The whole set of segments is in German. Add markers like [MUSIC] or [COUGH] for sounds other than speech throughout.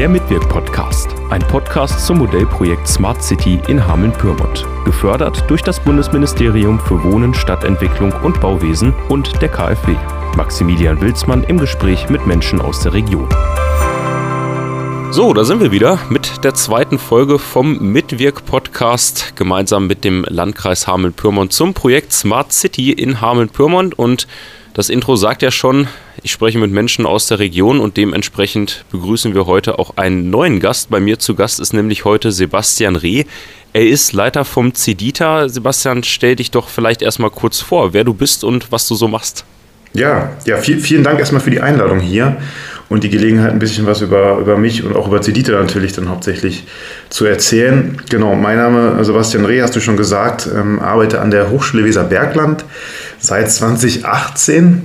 Der Mitwirk-Podcast, ein Podcast zum Modellprojekt Smart City in Hameln-Pyrmont. Gefördert durch das Bundesministerium für Wohnen, Stadtentwicklung und Bauwesen und der KfW. Maximilian Wilsmann im Gespräch mit Menschen aus der Region. So, da sind wir wieder mit der zweiten Folge vom Mitwirk-Podcast gemeinsam mit dem Landkreis Hameln-Pyrmont zum Projekt Smart City in Hameln-Pyrmont und das Intro sagt ja schon, ich spreche mit Menschen aus der Region und dementsprechend begrüßen wir heute auch einen neuen Gast. Bei mir zu Gast ist nämlich heute Sebastian Reh. Er ist Leiter vom CEDITA. Sebastian, stell dich doch vielleicht erstmal kurz vor, wer du bist und was du so machst. Ja, ja viel, vielen Dank erstmal für die Einladung hier und die Gelegenheit, ein bisschen was über, über mich und auch über CEDITA natürlich dann hauptsächlich zu erzählen. Genau, mein Name Sebastian Reh, hast du schon gesagt, ähm, arbeite an der Hochschule Weserbergland seit 2018.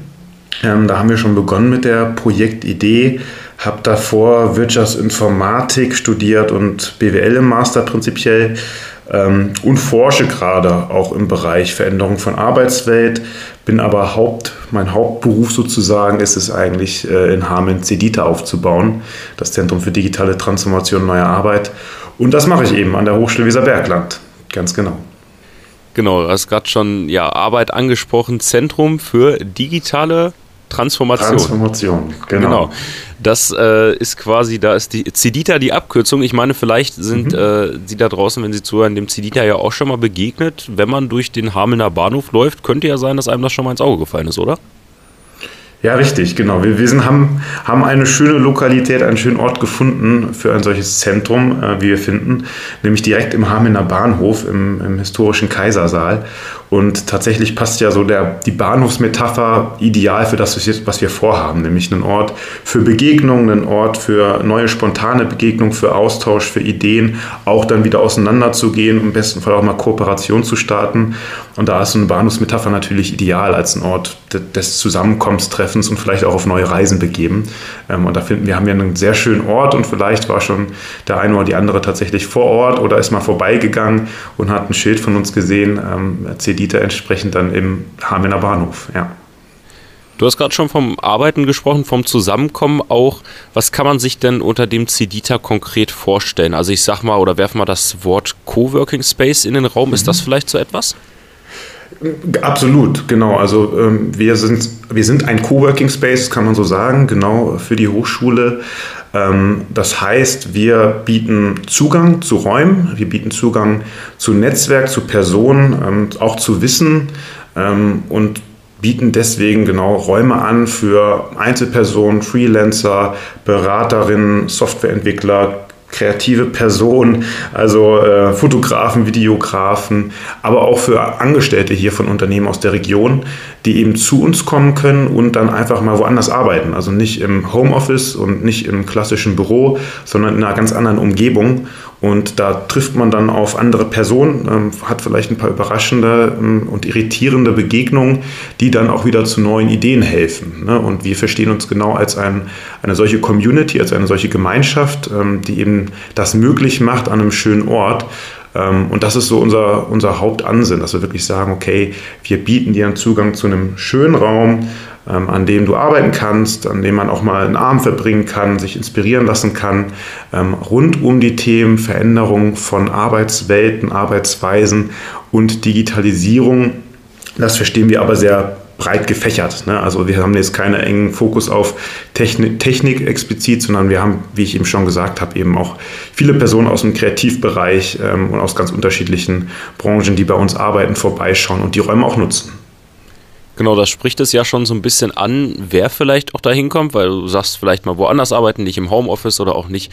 Ähm, da haben wir schon begonnen mit der Projektidee. Habe davor Wirtschaftsinformatik studiert und BWL im Master prinzipiell ähm, und forsche gerade auch im Bereich Veränderung von Arbeitswelt. Bin aber Haupt, mein Hauptberuf sozusagen ist es eigentlich äh, in Hameln CEDITA aufzubauen, das Zentrum für digitale Transformation neuer Arbeit. Und das mache ich eben an der Hochschule Weserbergland. Ganz genau. Genau, du hast gerade schon ja, Arbeit angesprochen, Zentrum für digitale Transformation. Transformation, genau. genau. Das äh, ist quasi, da ist die Cedita die Abkürzung. Ich meine, vielleicht sind mhm. äh, Sie da draußen, wenn Sie zuhören, dem Cedita ja auch schon mal begegnet. Wenn man durch den Hamelner Bahnhof läuft, könnte ja sein, dass einem das schon mal ins Auge gefallen ist, oder? Ja, richtig, genau. Wir, wir sind, haben, haben eine schöne Lokalität, einen schönen Ort gefunden für ein solches Zentrum, äh, wie wir finden, nämlich direkt im Hamelner Bahnhof im, im historischen Kaisersaal. Und tatsächlich passt ja so der, die Bahnhofsmetapher ideal für das, was wir vorhaben, nämlich einen Ort für Begegnungen, einen Ort für neue spontane Begegnungen, für Austausch, für Ideen, auch dann wieder auseinanderzugehen, im besten Fall auch mal Kooperation zu starten. Und da ist so eine Bahnhofsmetapher natürlich ideal als ein Ort des Zusammenkommenstreffens und vielleicht auch auf neue Reisen begeben. Ähm, und da finden wir haben ja einen sehr schönen Ort und vielleicht war schon der eine oder die andere tatsächlich vor Ort oder ist mal vorbeigegangen und hat ein Schild von uns gesehen, ähm, Cedita entsprechend dann im Hamelner Bahnhof. Ja. Du hast gerade schon vom Arbeiten gesprochen, vom Zusammenkommen auch. Was kann man sich denn unter dem Cedita konkret vorstellen? Also ich sag mal oder werf mal das Wort Coworking Space in den Raum. Mhm. Ist das vielleicht so etwas? Absolut, genau. Also ähm, wir, sind, wir sind ein Coworking Space, kann man so sagen, genau für die Hochschule. Ähm, das heißt, wir bieten Zugang zu Räumen, wir bieten Zugang zu Netzwerk, zu Personen, ähm, auch zu Wissen ähm, und bieten deswegen genau Räume an für Einzelpersonen, Freelancer, Beraterinnen, Softwareentwickler, kreative Personen, also äh, Fotografen, Videografen, aber auch für Angestellte hier von Unternehmen aus der Region, die eben zu uns kommen können und dann einfach mal woanders arbeiten. Also nicht im Homeoffice und nicht im klassischen Büro, sondern in einer ganz anderen Umgebung. Und da trifft man dann auf andere Personen, ähm, hat vielleicht ein paar überraschende ähm, und irritierende Begegnungen, die dann auch wieder zu neuen Ideen helfen. Ne? Und wir verstehen uns genau als ein, eine solche Community, als eine solche Gemeinschaft, ähm, die eben das möglich macht an einem schönen Ort. Und das ist so unser, unser Hauptansinn, dass wir wirklich sagen, okay, wir bieten dir einen Zugang zu einem schönen Raum, ähm, an dem du arbeiten kannst, an dem man auch mal einen Abend verbringen kann, sich inspirieren lassen kann, ähm, rund um die Themen Veränderung von Arbeitswelten, Arbeitsweisen und Digitalisierung. Das verstehen wir aber sehr breit gefächert. Ne? Also wir haben jetzt keinen engen Fokus auf Technik, Technik, explizit, sondern wir haben, wie ich eben schon gesagt habe, eben auch viele Personen aus dem Kreativbereich ähm, und aus ganz unterschiedlichen Branchen, die bei uns arbeiten, vorbeischauen und die Räume auch nutzen. Genau, das spricht es ja schon so ein bisschen an, wer vielleicht auch da hinkommt, weil du sagst, vielleicht mal woanders arbeiten, nicht im Homeoffice oder auch nicht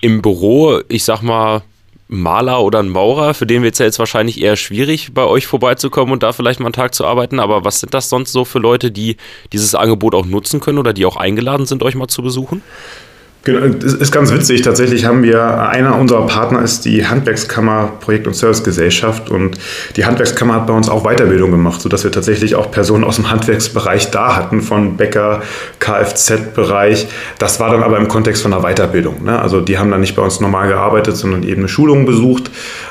im Büro. Ich sag mal, Maler oder ein Maurer, für den wird es ja jetzt wahrscheinlich eher schwierig, bei euch vorbeizukommen und da vielleicht mal einen Tag zu arbeiten. Aber was sind das sonst so für Leute, die dieses Angebot auch nutzen können oder die auch eingeladen sind, euch mal zu besuchen? Genau, das ist ganz witzig. Tatsächlich haben wir, einer unserer Partner ist die Handwerkskammer Projekt- und Servicegesellschaft und die Handwerkskammer hat bei uns auch Weiterbildung gemacht, sodass wir tatsächlich auch Personen aus dem Handwerksbereich da hatten, von Bäcker, Kfz-Bereich. Das war dann aber im Kontext von einer Weiterbildung. Ne? Also die haben dann nicht bei uns normal gearbeitet, sondern eben eine Schulung besucht.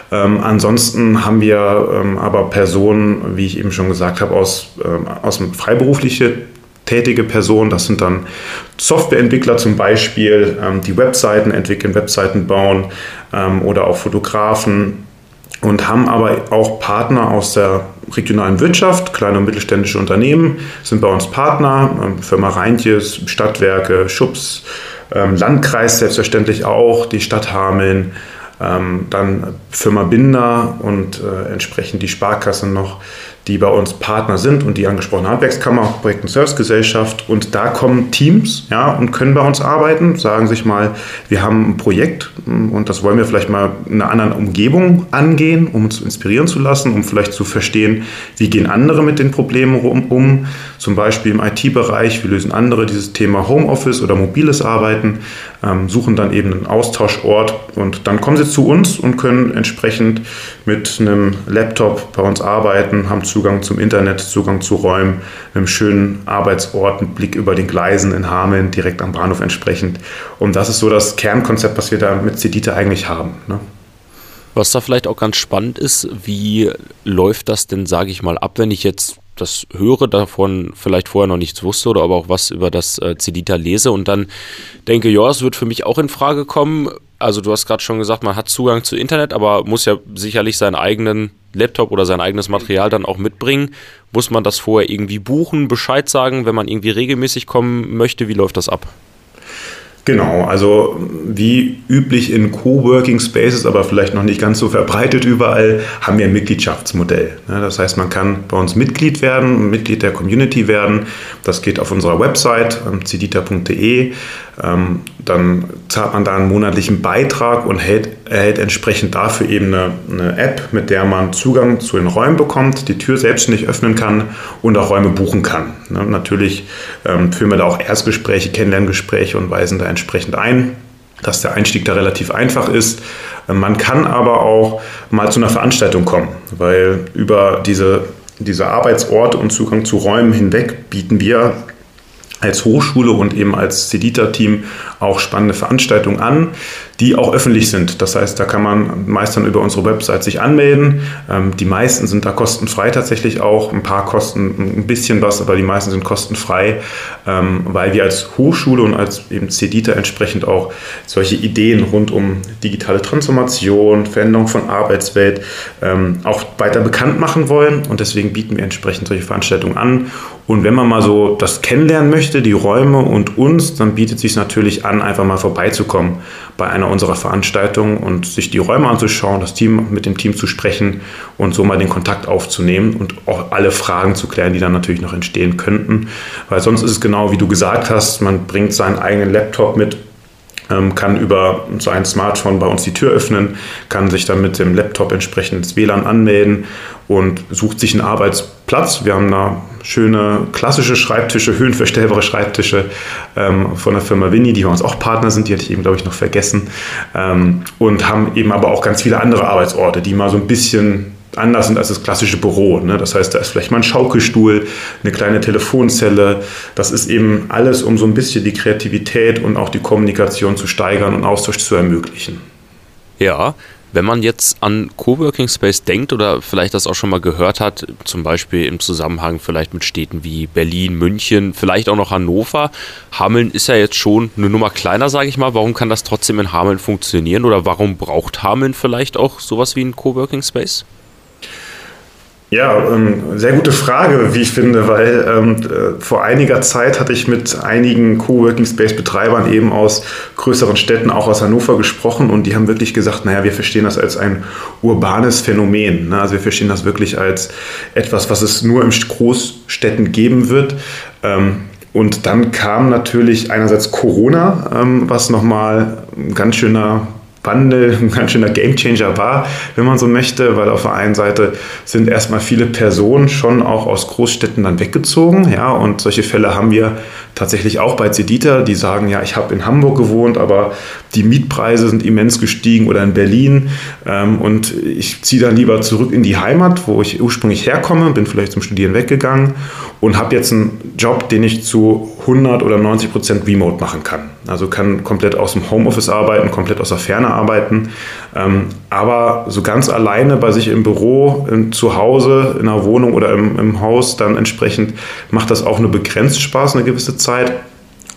Ähm, ansonsten haben wir ähm, aber Personen, wie ich eben schon gesagt habe, aus, ähm, aus dem freiberuflichen tätige Personen. Das sind dann Softwareentwickler zum Beispiel, ähm, die Webseiten entwickeln, Webseiten bauen ähm, oder auch Fotografen und haben aber auch Partner aus der regionalen Wirtschaft, kleine und mittelständische Unternehmen sind bei uns Partner, ähm, Firma Reintjes, Stadtwerke, Schubs, Landkreis selbstverständlich auch, die Stadt Hameln, dann Firma Binder und äh, entsprechend die Sparkasse noch die bei uns Partner sind und die angesprochene Handwerkskammer, Projekt- und Servicegesellschaft. Und da kommen Teams ja, und können bei uns arbeiten, sagen sich mal, wir haben ein Projekt und das wollen wir vielleicht mal in einer anderen Umgebung angehen, um uns inspirieren zu lassen, um vielleicht zu verstehen, wie gehen andere mit den Problemen um. Zum Beispiel im IT-Bereich, wie lösen andere dieses Thema Homeoffice oder mobiles Arbeiten, ähm, suchen dann eben einen Austauschort und dann kommen sie zu uns und können entsprechend mit einem Laptop bei uns arbeiten, haben Zugang zum Internet, Zugang zu Räumen, einem schönen Arbeitsort, einen Blick über den Gleisen in Hameln, direkt am Bahnhof entsprechend. Und das ist so das Kernkonzept, was wir da mit Cedita eigentlich haben. Ne? Was da vielleicht auch ganz spannend ist, wie läuft das denn, sage ich mal, ab, wenn ich jetzt das höre, davon vielleicht vorher noch nichts wusste oder aber auch was über das äh, Cedita lese und dann denke, ja, es wird für mich auch in Frage kommen. Also du hast gerade schon gesagt, man hat Zugang zu Internet, aber muss ja sicherlich seinen eigenen Laptop oder sein eigenes Material dann auch mitbringen. Muss man das vorher irgendwie buchen, Bescheid sagen, wenn man irgendwie regelmäßig kommen möchte? Wie läuft das ab? Genau, also wie üblich in Coworking Spaces, aber vielleicht noch nicht ganz so verbreitet überall, haben wir ein Mitgliedschaftsmodell. Das heißt, man kann bei uns Mitglied werden, Mitglied der Community werden. Das geht auf unserer Website cedita.de. Ähm, dann zahlt man da einen monatlichen Beitrag und hält, erhält entsprechend dafür eben eine, eine, App, mit der man Zugang zu den Räumen bekommt, die Tür selbstständig öffnen kann und auch Räume buchen kann. Ne, natürlich ähm, führen wir da auch Erstgespräche, Kennenlerngespräche und weisen da entsprechend ein, dass der Einstieg da relativ einfach ist. Ähm, man kann aber auch mal zu einer Veranstaltung kommen, weil über diese, diese Arbeitsorte und Zugang zu Räumen hinweg bieten wir als Hochschule und eben als Cedita-Team auch spannende Veranstaltungen an, die auch öffentlich sind. Das heißt, da kann man meist dann über unsere Website sich anmelden. Ähm, die meisten sind da kostenfrei tatsächlich auch. Ein paar kosten ein bisschen was, aber die meisten sind kostenfrei, ähm, weil wir als Hochschule und als eben Cedita entsprechend auch solche Ideen rund um digitale Transformation, Veränderung von Arbeitswelt ähm, auch weiter bekannt machen wollen. Und deswegen bieten wir entsprechend solche Veranstaltungen an. Und wenn man mal so das kennenlernen möchte, die Räume und uns, dann bietet es sich natürlich an, einfach mal vorbeizukommen bei einer unserer Veranstaltungen und sich die Räume anzuschauen, das Team mit dem Team zu sprechen und so mal den Kontakt aufzunehmen und auch alle Fragen zu klären, die dann natürlich noch entstehen könnten. Weil sonst ist es genau wie du gesagt hast, man bringt seinen eigenen Laptop mit kann über sein Smartphone bei uns die Tür öffnen, kann sich dann mit dem Laptop entsprechend ins WLAN anmelden und sucht sich einen Arbeitsplatz. Wir haben da schöne klassische Schreibtische, höhenverstellbare Schreibtische ähm, von der Firma Winnie, die bei uns auch Partner sind, die hatte ich eben, glaube ich, noch vergessen. Ähm, und haben eben aber auch ganz viele andere Arbeitsorte, die mal so ein bisschen anders sind als das klassische Büro. Ne? Das heißt, da ist vielleicht mal ein Schaukelstuhl, eine kleine Telefonzelle. Das ist eben alles, um so ein bisschen die Kreativität und auch die Kommunikation zu steigern und Austausch zu ermöglichen. Ja, wenn man jetzt an Coworking Space denkt oder vielleicht das auch schon mal gehört hat, zum Beispiel im Zusammenhang vielleicht mit Städten wie Berlin, München, vielleicht auch noch Hannover. Hameln ist ja jetzt schon eine Nummer kleiner, sage ich mal. Warum kann das trotzdem in Hameln funktionieren oder warum braucht Hameln vielleicht auch sowas wie ein Coworking Space? Ja, ähm, sehr gute Frage, wie ich finde, weil ähm, äh, vor einiger Zeit hatte ich mit einigen Coworking Space Betreibern eben aus größeren Städten, auch aus Hannover gesprochen und die haben wirklich gesagt, naja, wir verstehen das als ein urbanes Phänomen. Ne? Also wir verstehen das wirklich als etwas, was es nur in Großstädten geben wird. Ähm, und dann kam natürlich einerseits Corona, ähm, was nochmal ein ganz schöner Wandel, [LAUGHS] ein ganz schöner Gamechanger war, wenn man so möchte, weil auf der einen Seite sind erstmal viele Personen schon auch aus Großstädten dann weggezogen, ja, und solche Fälle haben wir tatsächlich auch bei Zedita, die sagen, ja, ich habe in Hamburg gewohnt, aber die Mietpreise sind immens gestiegen oder in Berlin ähm, und ich ziehe dann lieber zurück in die Heimat, wo ich ursprünglich herkomme, bin vielleicht zum Studieren weggegangen und habe jetzt einen Job, den ich zu 100 oder 90 Prozent Remote machen kann. Also kann komplett aus dem Homeoffice arbeiten, komplett aus der Ferne arbeiten. Ähm, aber so ganz alleine bei sich im Büro, zu Hause, in einer Wohnung oder im, im Haus, dann entsprechend macht das auch nur begrenzt Spaß eine gewisse Zeit.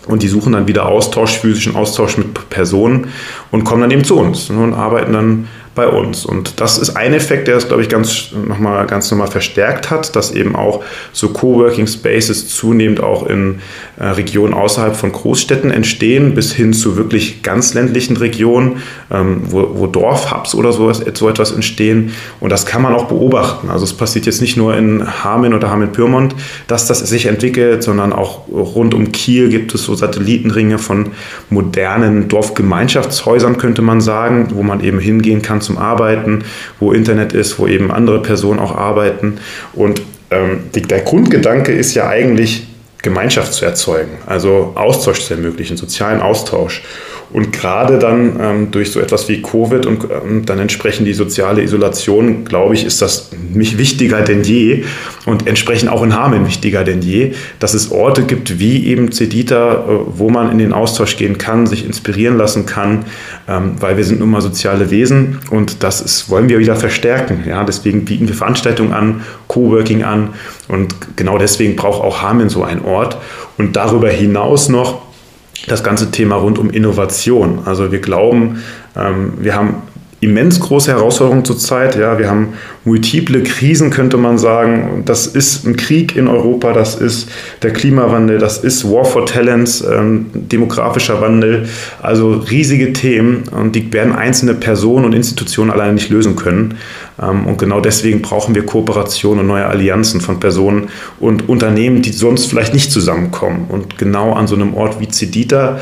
Und die suchen dann wieder Austausch, physischen Austausch mit Personen und kommen dann eben zu uns und arbeiten dann bei uns. Und das ist ein Effekt, der es, glaube ich, ganz nochmal ganz normal verstärkt hat, dass eben auch so Coworking Spaces zunehmend auch in äh, Regionen außerhalb von Großstädten entstehen, bis hin zu wirklich ganz ländlichen Regionen, ähm, wo, wo Dorfhubs oder sowas, so etwas entstehen. Und das kann man auch beobachten. Also es passiert jetzt nicht nur in Hameln oder Hameln-Pyrmont, dass das sich entwickelt, sondern auch rund um Kiel gibt es so Satellitenringe von modernen Dorfgemeinschaftshäusern, könnte man sagen, wo man eben hingehen kann zum Arbeiten, wo Internet ist, wo eben andere Personen auch arbeiten. Und ähm, die, der Grundgedanke ist ja eigentlich, Gemeinschaft zu erzeugen, also Austausch zu ermöglichen, sozialen Austausch. Und gerade dann ähm, durch so etwas wie Covid und ähm, dann entsprechend die soziale Isolation, glaube ich, ist das mich wichtiger denn je und entsprechend auch in Hameln wichtiger denn je, dass es Orte gibt wie eben Cedita, äh, wo man in den Austausch gehen kann, sich inspirieren lassen kann, ähm, weil wir sind nun mal soziale Wesen und das ist, wollen wir wieder verstärken. Ja? Deswegen bieten wir Veranstaltungen an, Coworking an und genau deswegen braucht auch Hameln so einen Ort. Und darüber hinaus noch das ganze Thema rund um Innovation. Also wir glauben, ähm, wir haben immens große Herausforderungen zurzeit. Ja, wir haben multiple Krisen, könnte man sagen. Das ist ein Krieg in Europa, das ist der Klimawandel, das ist War for Talents, ähm, demografischer Wandel. Also riesige Themen und die werden einzelne Personen und Institutionen alleine nicht lösen können. Ähm, und genau deswegen brauchen wir Kooperation und neue Allianzen von Personen und Unternehmen, die sonst vielleicht nicht zusammenkommen. Und genau an so einem Ort wie Cedita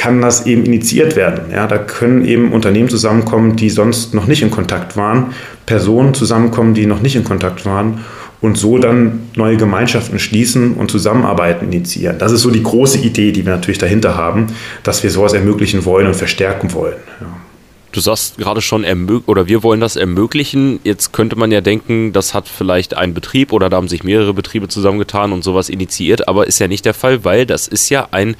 kann das eben initiiert werden. Ja, da können eben Unternehmen zusammenkommen, die sonst noch nicht in Kontakt waren, Personen zusammenkommen, die noch nicht in Kontakt waren und so dann neue Gemeinschaften schließen und Zusammenarbeiten initiieren. Das ist so die große Idee, die wir natürlich dahinter haben, dass wir sowas ermöglichen wollen und verstärken wollen. Ja. Du sagst gerade schon, oder wir wollen das ermöglichen. Jetzt könnte man ja denken, das hat vielleicht ein Betrieb oder da haben sich mehrere Betriebe zusammengetan und sowas initiiert, aber ist ja nicht der Fall, weil das ist ja ein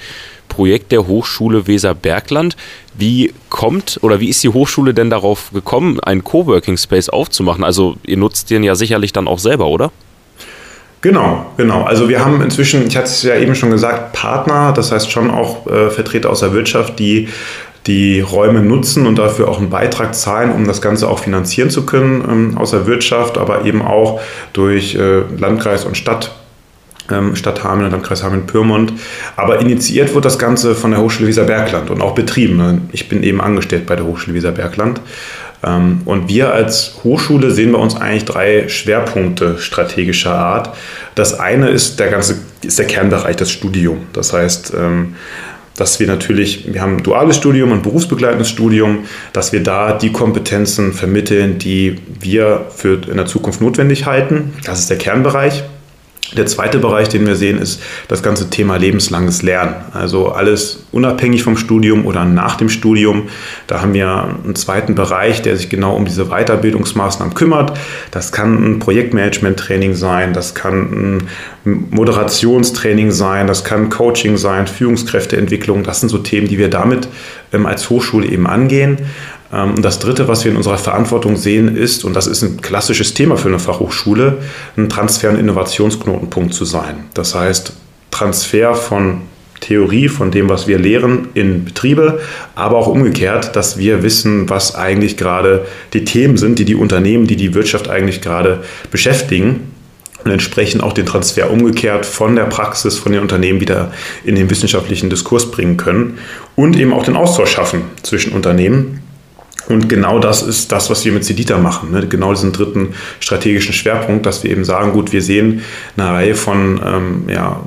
Projekt der Hochschule Weser-Bergland. Wie kommt oder wie ist die Hochschule denn darauf gekommen, einen Coworking Space aufzumachen? Also ihr nutzt den ja sicherlich dann auch selber, oder? Genau, genau. Also wir haben inzwischen, ich hatte es ja eben schon gesagt, Partner, das heißt schon auch äh, Vertreter aus der Wirtschaft, die die Räume nutzen und dafür auch einen Beitrag zahlen, um das Ganze auch finanzieren zu können ähm, aus der Wirtschaft, aber eben auch durch äh, Landkreis und Stadt. Ähm, Stadt Hameln und Landkreis Hameln-Pyrmont. Aber initiiert wird das Ganze von der Hochschule Weser-Bergland und auch betrieben. Ne? Ich bin eben angestellt bei der Hochschule Weser-Bergland. Ähm, und wir als Hochschule sehen bei uns eigentlich drei Schwerpunkte strategischer Art. Das eine ist der ganze, ist der Kernbereich, das Studium. Das heißt, ähm, dass wir natürlich, wir haben ein duales Studium, ein berufsbegleitendes Studium, dass wir da die Kompetenzen vermitteln, die wir für in der Zukunft notwendig halten. Das ist der Kernbereich. Der zweite Bereich, den wir sehen, ist das ganze Thema lebenslanges Lernen. Also alles unabhängig vom Studium oder nach dem Studium. Da haben wir einen zweiten Bereich, der sich genau um diese Weiterbildungsmaßnahmen kümmert. Das kann ein Projektmanagement-Training sein, das kann ein Moderationstraining sein, das kann Coaching sein, Führungskräfteentwicklung. Das sind so Themen, die wir damit ähm, als Hochschule eben angehen. Ähm, und das Dritte, was wir in unserer Verantwortung sehen, ist, und das ist ein klassisches Thema für eine Fachhochschule, ein Transfer- und Innovationsknotenpunkt zu sein. Das heißt, Transfer von Theorie, von dem, was wir lehren, in Betriebe, aber auch umgekehrt, dass wir wissen, was eigentlich gerade die Themen sind, die die Unternehmen, die die Wirtschaft eigentlich gerade beschäftigen und entsprechend auch den Transfer umgekehrt von der Praxis, von den Unternehmen wieder in den wissenschaftlichen Diskurs bringen können und eben auch den Austausch schaffen zwischen Unternehmen und genau das ist das, was wir mit Sedita machen. Ne? Genau diesen dritten strategischen Schwerpunkt, dass wir eben sagen, gut, wir sehen eine Reihe von ähm, ja,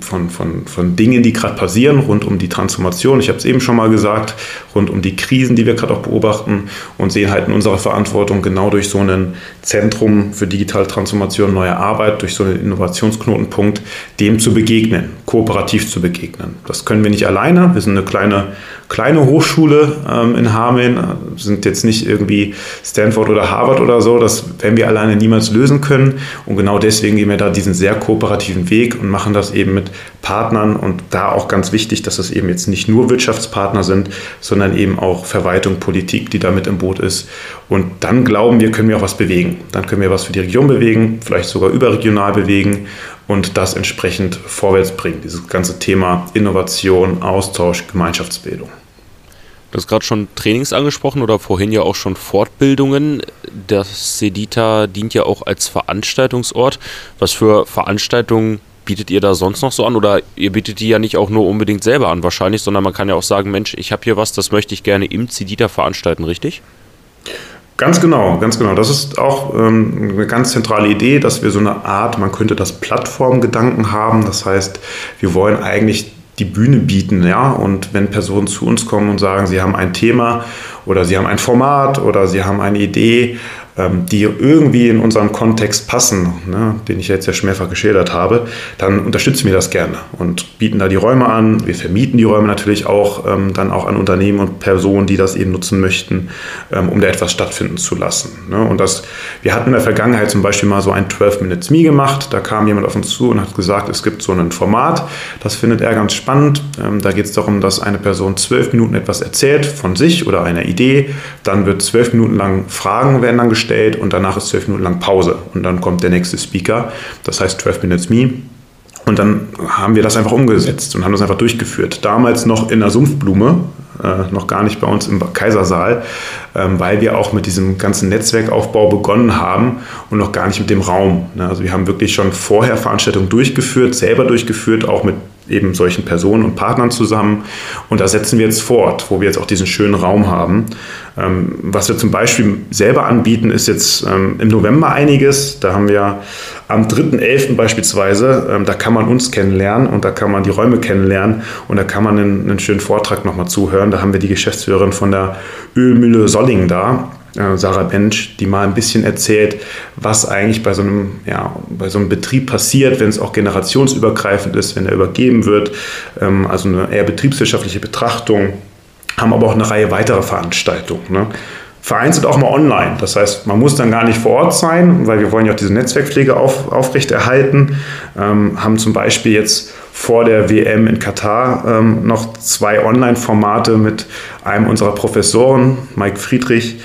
von, von, von Dingen, die gerade passieren rund um die Transformation. Ich habe es eben schon mal gesagt, rund um die Krisen, die wir gerade auch beobachten und sehen halt in unserer Verantwortung genau durch so ein Zentrum für digitale Transformation, neue Arbeit, durch so einen Innovationsknotenpunkt, dem zu begegnen, kooperativ zu begegnen. Das können wir nicht alleine. Wir sind eine kleine, kleine Hochschule ähm, in Hameln, sind jetzt nicht irgendwie Stanford oder Harvard oder so. Das werden wir alleine niemals lösen können. Und genau deswegen gehen wir da diesen sehr kooperativen Weg und machen das eben mit mit Partnern und da auch ganz wichtig, dass es eben jetzt nicht nur Wirtschaftspartner sind, sondern eben auch Verwaltung, Politik, die damit im Boot ist. Und dann glauben wir, können wir auch was bewegen. Dann können wir was für die Region bewegen, vielleicht sogar überregional bewegen und das entsprechend vorwärts bringen. Dieses ganze Thema Innovation, Austausch, Gemeinschaftsbildung. Du hast gerade schon Trainings angesprochen oder vorhin ja auch schon Fortbildungen. Das Sedita dient ja auch als Veranstaltungsort. Was für Veranstaltungen bietet ihr da sonst noch so an? Oder ihr bietet die ja nicht auch nur unbedingt selber an wahrscheinlich, sondern man kann ja auch sagen, Mensch, ich habe hier was, das möchte ich gerne im Sedita veranstalten, richtig? Ganz genau, ganz genau. Das ist auch ähm, eine ganz zentrale Idee, dass wir so eine Art, man könnte das Plattformgedanken haben. Das heißt, wir wollen eigentlich die Bühne bieten, ja. Und wenn Personen zu uns kommen und sagen, sie haben ein Thema oder sie haben ein Format oder sie haben eine Idee, die irgendwie in unseren Kontext passen, ne, den ich jetzt ja schon mehrfach geschildert habe, dann unterstützen wir das gerne und bieten da die Räume an. Wir vermieten die Räume natürlich auch ähm, dann auch an Unternehmen und Personen, die das eben nutzen möchten, ähm, um da etwas stattfinden zu lassen. Ne. Und das, wir hatten in der Vergangenheit zum Beispiel mal so ein 12 Minutes Me gemacht. Da kam jemand auf uns zu und hat gesagt, es gibt so ein Format, das findet er ganz spannend. Ähm, da geht es darum, dass eine Person zwölf Minuten etwas erzählt von sich oder einer Idee. Dann wird zwölf Minuten lang Fragen werden dann gestellt gestellt und danach ist zwölf Minuten lang Pause und dann kommt der nächste Speaker. Das heißt 12 Minutes Me. Und dann haben wir das einfach umgesetzt und haben das einfach durchgeführt. Damals noch in der Sumpfblume, äh, noch gar nicht bei uns im Kaisersaal, ähm, weil wir auch mit diesem ganzen Netzwerkaufbau begonnen haben und noch gar nicht mit dem Raum. Ne? Also wir haben wirklich schon vorher Veranstaltungen durchgeführt, selber durchgeführt, auch mit eben solchen Personen und Partnern zusammen. Und da setzen wir jetzt fort, wo wir jetzt auch diesen schönen Raum haben. Ähm, was wir zum Beispiel selber anbieten, ist jetzt ähm, im November einiges. Da haben wir am 3.11. beispielsweise, ähm, da kann man uns kennenlernen und da kann man die Räume kennenlernen und da kann man einen, einen schönen Vortrag nochmal zuhören. Da haben wir die Geschäftsführerin von der Ölmühle Solling da Sarah Bench, die mal ein bisschen erzählt, was eigentlich bei so einem, ja, bei so einem Betrieb passiert, wenn es auch generationsübergreifend ist, wenn er übergeben wird. Ähm, also eine eher betriebswirtschaftliche Betrachtung. Haben aber auch eine Reihe weiterer Veranstaltungen. Ne? Vereinzelt auch mal online. Das heißt, man muss dann gar nicht vor Ort sein, weil wir wollen ja auch diese Netzwerkpflege auf, aufrechterhalten. Ähm, haben zum Beispiel jetzt vor der WM in Katar ähm, noch zwei Online-Formate mit einem unserer Professoren, Mike Friedrich,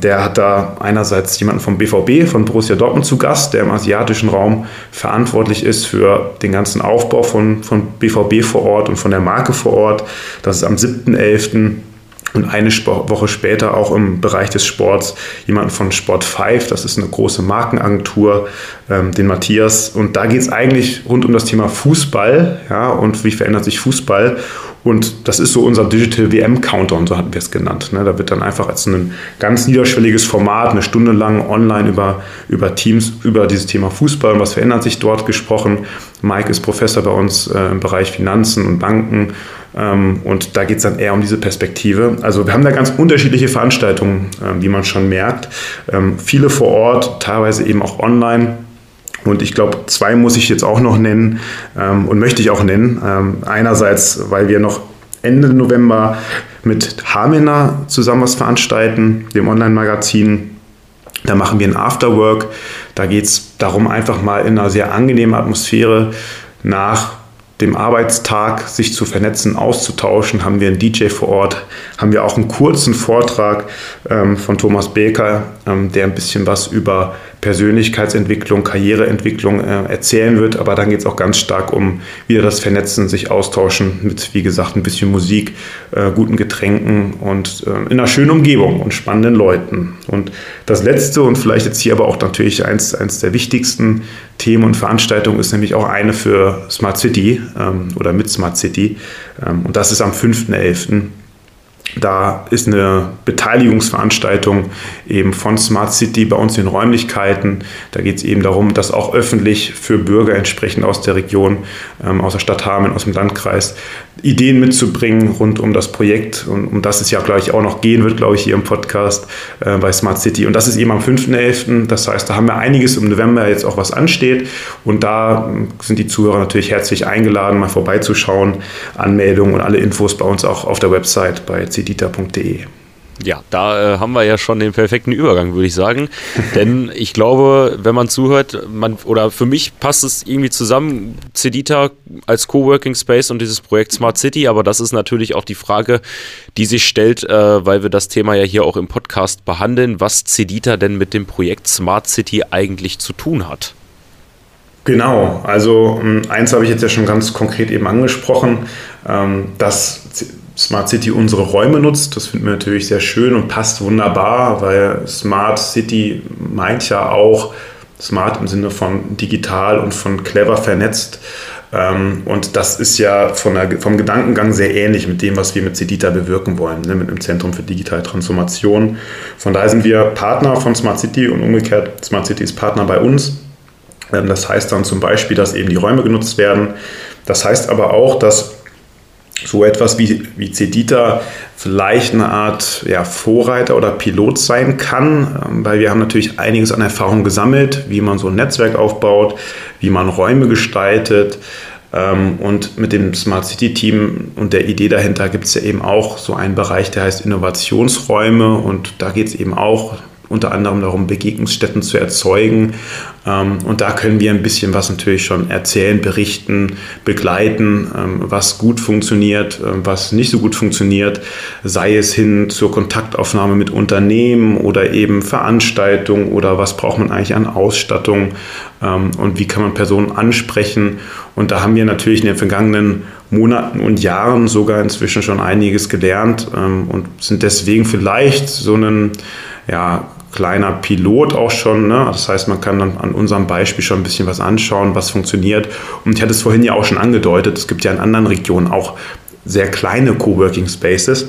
der hat da einerseits jemanden vom BVB, von Borussia Dortmund zu Gast, der im asiatischen Raum verantwortlich ist für den ganzen Aufbau von, von BVB vor Ort und von der Marke vor Ort. Das ist am 7.11 und eine Woche später auch im Bereich des Sports jemanden von Sport 5, das ist eine große Markenagentur, ähm, den Matthias. Und da geht es eigentlich rund um das Thema Fußball ja, und wie verändert sich Fußball. Und das ist so unser Digital WM Countdown, so hatten wir es genannt. Ne? Da wird dann einfach als ein ganz niederschwelliges Format, eine Stunde lang online über, über Teams, über dieses Thema Fußball und was verändert sich dort gesprochen. Mike ist Professor bei uns äh, im Bereich Finanzen und Banken ähm, und da geht es dann eher um diese Perspektive. Also wir haben da ganz unterschiedliche Veranstaltungen, äh, wie man schon merkt. Ähm, viele vor Ort, teilweise eben auch online. Und ich glaube, zwei muss ich jetzt auch noch nennen ähm, und möchte ich auch nennen. Ähm, einerseits, weil wir noch Ende November mit Hamina zusammen was veranstalten, dem Online-Magazin. Da machen wir ein Afterwork. Da geht es darum, einfach mal in einer sehr angenehmen Atmosphäre nach dem Arbeitstag sich zu vernetzen, auszutauschen, haben wir einen DJ vor Ort, haben wir auch einen kurzen Vortrag ähm, von Thomas Beker, ähm, der ein bisschen was über Persönlichkeitsentwicklung, Karriereentwicklung äh, erzählen wird. Aber dann geht es auch ganz stark um wieder das Vernetzen, sich austauschen mit, wie gesagt, ein bisschen Musik, äh, guten Getränken und äh, in einer schönen Umgebung und spannenden Leuten. Und das Letzte und vielleicht jetzt hier aber auch natürlich eins, eins der wichtigsten Themen und Veranstaltungen ist nämlich auch eine für Smart City ähm, oder mit Smart City. Ähm, und das ist am 5.11. Da ist eine Beteiligungsveranstaltung eben von Smart City bei uns in Räumlichkeiten. Da geht es eben darum, dass auch öffentlich für Bürger entsprechend aus der Region, ähm, aus der Stadt Hameln, aus dem Landkreis, Ideen mitzubringen rund um das Projekt, und um das es ja, glaube ich, auch noch gehen wird, glaube ich, hier im Podcast äh, bei Smart City. Und das ist eben am 5.11. Das heißt, da haben wir einiges im November jetzt auch was ansteht. Und da ähm, sind die Zuhörer natürlich herzlich eingeladen, mal vorbeizuschauen. Anmeldungen und alle Infos bei uns auch auf der Website bei cedita.de. Ja, da äh, haben wir ja schon den perfekten Übergang, würde ich sagen. [LAUGHS] Denn ich glaube, wenn man zuhört, man, oder für mich passt es irgendwie zusammen, Cedita als Coworking Space und dieses Projekt Smart City, aber das ist natürlich auch die Frage, die sich stellt, äh, weil wir das Thema ja hier auch im Podcast behandeln, was Cedita denn mit dem Projekt Smart City eigentlich zu tun hat. Genau, also ähm, eins habe ich jetzt ja schon ganz konkret eben angesprochen, ähm, dass Smart City unsere Räume nutzt. Das finden wir natürlich sehr schön und passt wunderbar, weil Smart City meint ja auch smart im Sinne von digital und von clever vernetzt. Ähm, und das ist ja der, vom Gedankengang sehr ähnlich mit dem, was wir mit Cedita bewirken wollen, ne, mit dem Zentrum für digitale Transformation. Von daher sind wir Partner von Smart City und umgekehrt, Smart City ist Partner bei uns. Ähm, das heißt dann zum Beispiel, dass eben die Räume genutzt werden. Das heißt aber auch, dass so etwas wie, wie Cedita vielleicht eine Art ja, Vorreiter oder Pilot sein kann, ähm, weil wir haben natürlich einiges an Erfahrung gesammelt, wie man so ein Netzwerk aufbaut, wie man Räume gestaltet. Ähm, und mit dem Smart City Team und der Idee dahinter gibt es ja eben auch so einen Bereich, der heißt Innovationsräume. Und da geht es eben auch unter anderem darum, Begegnungsstätten zu erzeugen. Ähm, und da können wir ein bisschen was natürlich schon erzählen, berichten, begleiten, ähm, was gut funktioniert, ähm, was nicht so gut funktioniert, sei es hin zur Kontaktaufnahme mit Unternehmen oder eben Veranstaltungen oder was braucht man eigentlich an Ausstattung und wie kann man Personen ansprechen. Und da haben wir natürlich in den vergangenen Monaten und Jahren sogar inzwischen schon einiges gelernt und sind deswegen vielleicht so einen ja, kleiner Pilot auch schon. Ne? Das heißt, man kann dann an unserem Beispiel schon ein bisschen was anschauen, was funktioniert. Und ich hatte es vorhin ja auch schon angedeutet, es gibt ja in anderen Regionen auch sehr kleine Coworking Spaces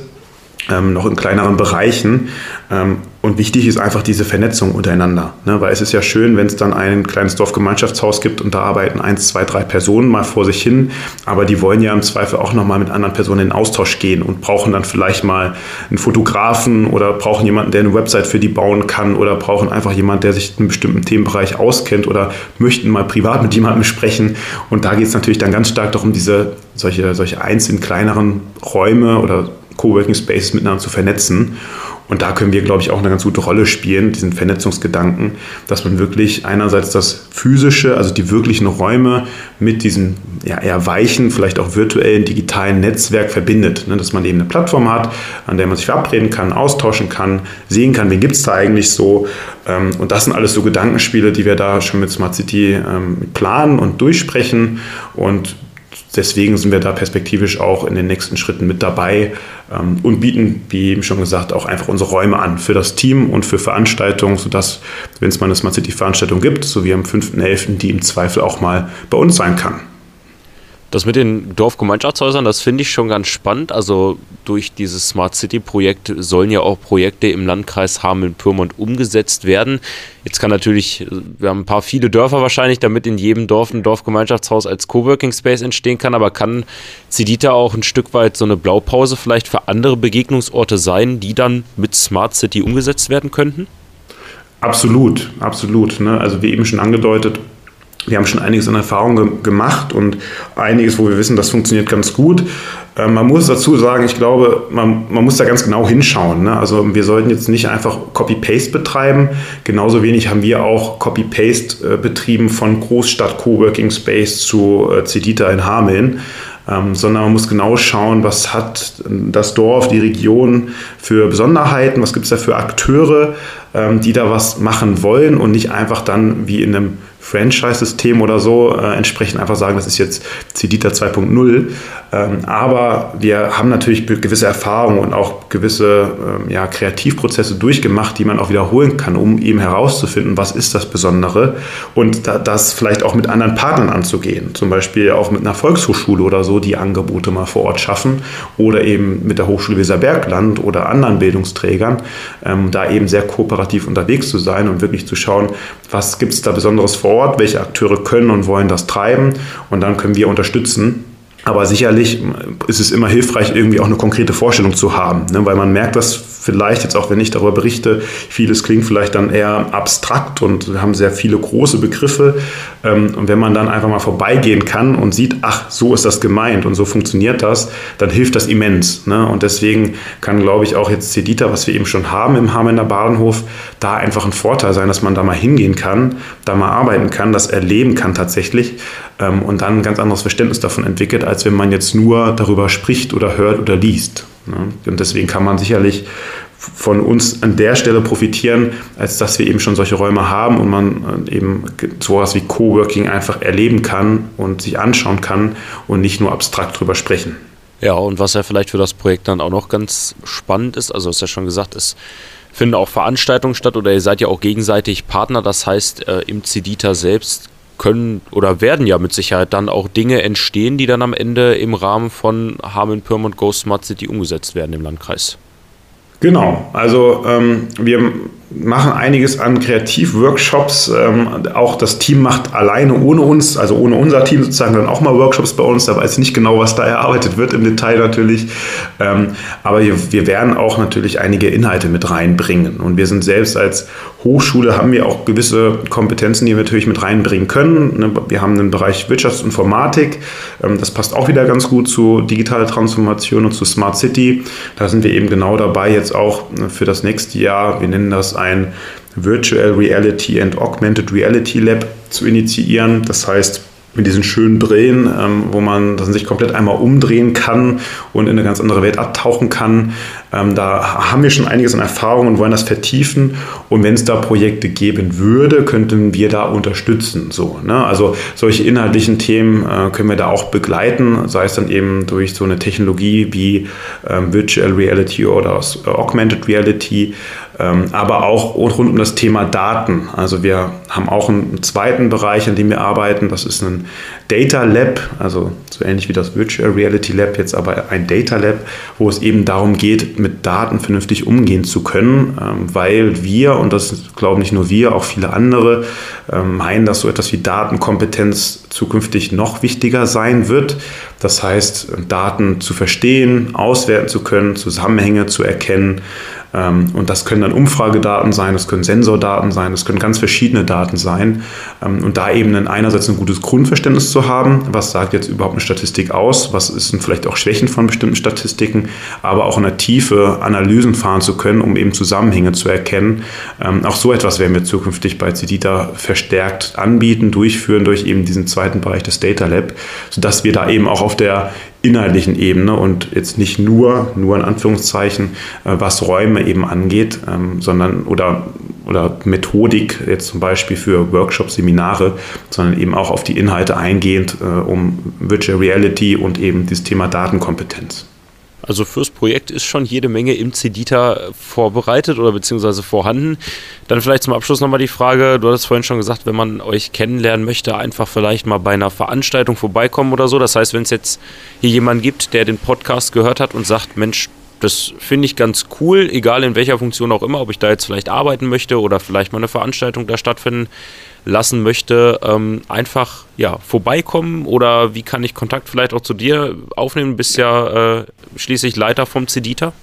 ähm, noch in kleineren Bereichen. Ähm, und wichtig ist einfach diese Vernetzung untereinander. Ne? Weil es ist ja schön, wenn es dann ein kleines Dorfgemeinschaftshaus gibt und da arbeiten eins, zwei, drei Personen mal vor sich hin. Aber die wollen ja im Zweifel auch nochmal mit anderen Personen in Austausch gehen und brauchen dann vielleicht mal einen Fotografen oder brauchen jemanden, der eine Website für die bauen kann oder brauchen einfach jemanden, der sich in einem bestimmten Themenbereich auskennt oder möchten mal privat mit jemandem sprechen. Und da geht es natürlich dann ganz stark darum, diese solche, solche einzelnen kleineren Räume oder Coworking Spaces miteinander zu vernetzen. Und da können wir, glaube ich, auch eine ganz gute Rolle spielen, diesen Vernetzungsgedanken, dass man wirklich einerseits das physische, also die wirklichen Räume mit diesem ja, eher weichen, vielleicht auch virtuellen, digitalen Netzwerk verbindet. Ne? Dass man eben eine Plattform hat, an der man sich verabreden kann, austauschen kann, sehen kann, wen gibt es da eigentlich so. Ähm, und das sind alles so Gedankenspiele, die wir da schon mit Smart City ähm, planen und durchsprechen. Und deswegen sind wir da perspektivisch auch in den nächsten Schritten mit dabei ähm, und bieten, wie eben schon gesagt, auch einfach unsere Räume an für das Team und für Veranstaltungen, sodass, wenn es mal eine Smart City Veranstaltung gibt, so wie am 5.11., die im Zweifel auch mal bei uns sein kann. Das mit den Dorfgemeinschaftshäusern, das finde ich schon ganz spannend. Also durch dieses Smart City Projekt sollen ja auch Projekte im Landkreis Hameln-Pyrmont umgesetzt werden. Jetzt kann natürlich, wir haben ein paar viele Dörfer wahrscheinlich, damit in jedem Dorf ein Dorfgemeinschaftshaus als Coworking Space entstehen kann, aber kann Zidita auch ein Stück weit so eine Blaupause vielleicht für andere Begegnungsorte sein, die dann mit Smart City umgesetzt werden könnten? Absolut, absolut. Ne? Also wie eben schon angedeutet, wir haben schon einiges an Erfahrung ge gemacht und einiges, wo wir wissen, das funktioniert ganz gut. Äh, man muss dazu sagen, ich glaube, man, man muss da ganz genau hinschauen. Ne? Also wir sollten jetzt nicht einfach Copy-Paste betreiben. Genauso wenig haben wir auch Copy-Paste äh, betrieben von Großstadt Coworking Space zu äh, Cedita in Hameln. Ähm, sondern man muss genau schauen, was hat das Dorf, die Region für Besonderheiten, was gibt es da für Akteure, ähm, die da was machen wollen und nicht einfach dann wie in einem Franchise-System oder so äh, entsprechend einfach sagen, das ist jetzt Cedita 2.0. Ähm, aber wir haben natürlich gewisse Erfahrungen und auch gewisse ähm, ja, Kreativprozesse durchgemacht, die man auch wiederholen kann, um eben herauszufinden, was ist das Besondere und da, das vielleicht auch mit anderen Partnern anzugehen. Zum Beispiel auch mit einer Volkshochschule oder so, die Angebote mal vor Ort schaffen oder eben mit der Hochschule Weserbergland oder anderen Bildungsträgern, ähm, da eben sehr kooperativ unterwegs zu sein und wirklich zu schauen, was gibt es da Besonderes vor Ort, welche Akteure können und wollen das treiben und dann können wir unterstützen. Aber sicherlich ist es immer hilfreich, irgendwie auch eine konkrete Vorstellung zu haben, ne? weil man merkt das vielleicht jetzt auch, wenn ich darüber berichte, vieles klingt vielleicht dann eher abstrakt und wir haben sehr viele große Begriffe. Ähm, und wenn man dann einfach mal vorbeigehen kann und sieht, ach, so ist das gemeint und so funktioniert das, dann hilft das immens. Ne? Und deswegen kann, glaube ich, auch jetzt Cedita, was wir eben schon haben im Hamender Badenhof, da einfach ein Vorteil sein, dass man da mal hingehen kann, da mal arbeiten kann, das erleben kann tatsächlich ähm, und dann ein ganz anderes Verständnis davon entwickelt, als wenn man jetzt nur darüber spricht oder hört oder liest. Ne? Und deswegen kann man sicherlich von uns an der Stelle profitieren, als dass wir eben schon solche Räume haben und man äh, eben sowas wie Coworking einfach erleben kann und sich anschauen kann und nicht nur abstrakt drüber sprechen. Ja, und was ja vielleicht für das Projekt dann auch noch ganz spannend ist, also ist ja schon gesagt, es finden auch Veranstaltungen statt oder ihr seid ja auch gegenseitig Partner, das heißt, äh, im Cedita selbst können oder werden ja mit Sicherheit dann auch Dinge entstehen, die dann am Ende im Rahmen von Hameln, Pyrm und Go Smart City umgesetzt werden im Landkreis. Genau, also ähm, wir machen einiges an Kreativworkshops. Ähm, auch das Team macht alleine ohne uns, also ohne unser Team sozusagen, dann auch mal Workshops bei uns. Da weiß ich nicht genau, was da erarbeitet wird im Detail natürlich. Ähm, aber wir, wir werden auch natürlich einige Inhalte mit reinbringen. Und wir sind selbst als Hochschule haben wir auch gewisse Kompetenzen, die wir natürlich mit reinbringen können. Ne, wir haben einen Bereich Wirtschaftsinformatik. Ähm, das passt auch wieder ganz gut zu digitaler Transformation und zu Smart City. Da sind wir eben genau dabei, jetzt auch ne, für das nächste Jahr, wir nennen das ein Virtual Reality and Augmented Reality Lab zu initiieren. Das heißt, mit diesen schönen Brillen, ähm, wo man sich komplett einmal umdrehen kann und in eine ganz andere Welt abtauchen kann. Ähm, da haben wir schon einiges an Erfahrung und wollen das vertiefen. Und wenn es da Projekte geben würde, könnten wir da unterstützen. So, ne? Also solche inhaltlichen Themen äh, können wir da auch begleiten, sei es dann eben durch so eine Technologie wie ähm, Virtual Reality oder Augmented Reality, aber auch rund um das Thema Daten. Also wir haben auch einen zweiten Bereich, in dem wir arbeiten. Das ist ein Data Lab, also so ähnlich wie das Virtual Reality Lab, jetzt aber ein Data Lab, wo es eben darum geht, mit Daten vernünftig umgehen zu können, ähm, weil wir, und das glauben nicht nur wir, auch viele andere, ähm, meinen, dass so etwas wie Datenkompetenz zukünftig noch wichtiger sein wird. Das heißt, Daten zu verstehen, auswerten zu können, Zusammenhänge zu erkennen, ähm, und das können dann Umfragedaten sein, das können Sensordaten sein, das können ganz verschiedene Daten sein. Ähm, und da eben einerseits ein gutes Grundverständnis zu haben, was sagt jetzt überhaupt eine Statistik aus, was sind vielleicht auch Schwächen von bestimmten Statistiken, aber auch in der Tiefe Analysen fahren zu können, um eben Zusammenhänge zu erkennen. Ähm, auch so etwas werden wir zukünftig bei CIDITA verstärkt anbieten, durchführen durch eben diesen zweiten Bereich des Data Lab, sodass wir da eben auch auf der inhaltlichen Ebene und jetzt nicht nur, nur in Anführungszeichen, äh, was Räume eben angeht, ähm, sondern oder, oder Methodik jetzt zum Beispiel für Workshops, Seminare, sondern eben auch auf die Inhalte eingehend äh, um Virtual Reality und eben das Thema Datenkompetenz. Also fürs Projekt ist schon jede Menge im CEDITA vorbereitet oder beziehungsweise vorhanden. Dann vielleicht zum Abschluss nochmal die Frage, du hattest vorhin schon gesagt, wenn man euch kennenlernen möchte, einfach vielleicht mal bei einer Veranstaltung vorbeikommen oder so. Das heißt, wenn es jetzt hier jemanden gibt, der den Podcast gehört hat und sagt, Mensch, das finde ich ganz cool, egal in welcher Funktion auch immer, ob ich da jetzt vielleicht arbeiten möchte oder vielleicht mal eine Veranstaltung da stattfinden lassen möchte, ähm, einfach ja, vorbeikommen oder wie kann ich Kontakt vielleicht auch zu dir aufnehmen? Du bist ja äh, schließlich Leiter vom Cedita.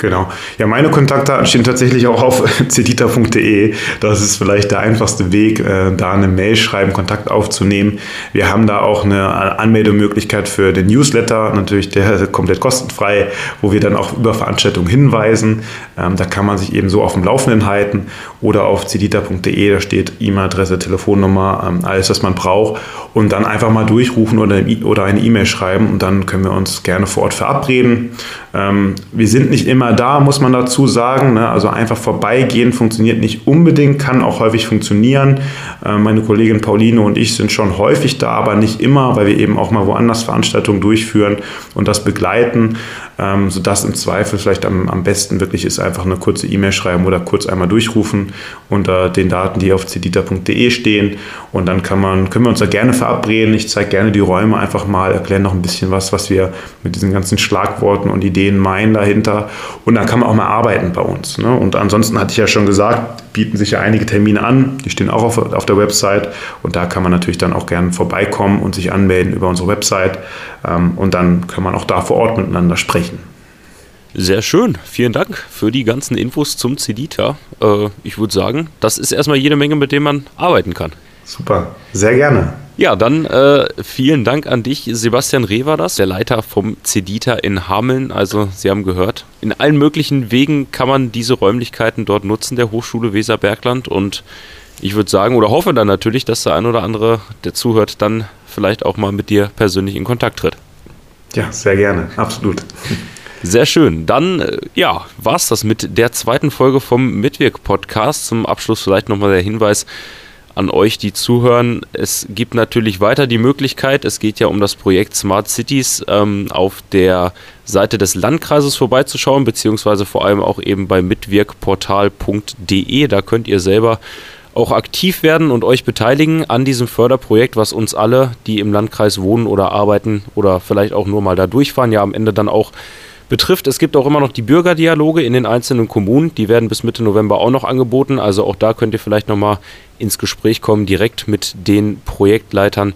Genau. Ja, meine Kontaktdaten stehen tatsächlich auch auf [LAUGHS] cedita.de. Das ist vielleicht der einfachste Weg, äh, da eine Mail schreiben, Kontakt aufzunehmen. Wir haben da auch eine Anmeldemöglichkeit für den Newsletter, natürlich der komplett kostenfrei, wo wir dann auch über Veranstaltungen hinweisen. Ähm, da kann man sich eben so auf dem Laufenden halten oder auf cedita.de, da steht E-Mail-Adresse, Telefonnummer, ähm, alles, was man braucht. Und dann einfach mal durchrufen oder eine E-Mail schreiben und dann können wir uns gerne vor Ort verabreden. Ähm, wir sind nicht immer da, muss man dazu sagen. Ne? Also einfach vorbeigehen funktioniert nicht unbedingt, kann auch häufig funktionieren. Äh, meine Kollegin Pauline und ich sind schon häufig da, aber nicht immer, weil wir eben auch mal woanders Veranstaltungen durchführen und das begleiten, ähm, sodass im Zweifel vielleicht am, am besten wirklich ist, einfach eine kurze E-Mail schreiben oder kurz einmal durchrufen unter den Daten, die auf cedita.de stehen. Und dann kann man, können wir uns da gerne verabreden. Ich zeige gerne die Räume einfach mal, erkläre noch ein bisschen was, was wir mit diesen ganzen Schlagworten und Ideen meinen dahinter. Und dann kann man auch mal arbeiten bei uns. Ne? Und ansonsten hatte ich ja schon gesagt, bieten sich ja einige Termine an. Die stehen auch auf, auf der Website. Und da kann man natürlich dann auch gerne vorbeikommen und sich anmelden über unsere Website. Ähm, und dann kann man auch da vor Ort miteinander sprechen. Sehr schön. Vielen Dank für die ganzen Infos zum Cedita. Äh, ich würde sagen, das ist erstmal jede Menge, mit dem man arbeiten kann. Super, sehr gerne. Ja, dann äh, vielen Dank an dich. Sebastian Reh war das, der Leiter vom Cedita in Hameln. Also, Sie haben gehört, in allen möglichen Wegen kann man diese Räumlichkeiten dort nutzen, der Hochschule Weserbergland. Und ich würde sagen oder hoffe dann natürlich, dass der ein oder andere, der zuhört, dann vielleicht auch mal mit dir persönlich in Kontakt tritt. Ja, sehr gerne, absolut. Sehr schön. Dann, äh, ja, war es das mit der zweiten Folge vom Mitwirk-Podcast. Zum Abschluss vielleicht nochmal der Hinweis, an euch, die zuhören. Es gibt natürlich weiter die Möglichkeit, es geht ja um das Projekt Smart Cities, ähm, auf der Seite des Landkreises vorbeizuschauen, beziehungsweise vor allem auch eben bei mitwirkportal.de. Da könnt ihr selber auch aktiv werden und euch beteiligen an diesem Förderprojekt, was uns alle, die im Landkreis wohnen oder arbeiten oder vielleicht auch nur mal da durchfahren, ja am Ende dann auch betrifft. Es gibt auch immer noch die Bürgerdialoge in den einzelnen Kommunen. Die werden bis Mitte November auch noch angeboten. Also auch da könnt ihr vielleicht nochmal ins Gespräch kommen, direkt mit den Projektleitern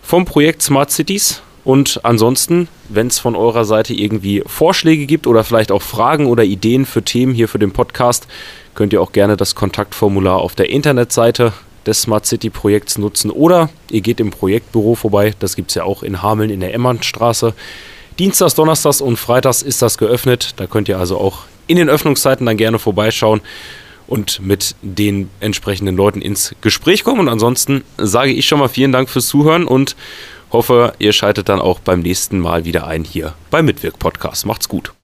vom Projekt Smart Cities. Und ansonsten, wenn es von eurer Seite irgendwie Vorschläge gibt oder vielleicht auch Fragen oder Ideen für Themen hier für den Podcast, könnt ihr auch gerne das Kontaktformular auf der Internetseite des Smart City Projekts nutzen oder ihr geht im Projektbüro vorbei. Das gibt es ja auch in Hameln in der Emmernstraße. Dienstags, Donnerstags und Freitags ist das geöffnet. Da könnt ihr also auch in den Öffnungszeiten dann gerne vorbeischauen und mit den entsprechenden Leuten ins Gespräch kommen. Und ansonsten sage ich schon mal vielen Dank fürs Zuhören und hoffe, ihr schaltet dann auch beim nächsten Mal wieder ein hier beim Mitwirk Podcast. Macht's gut.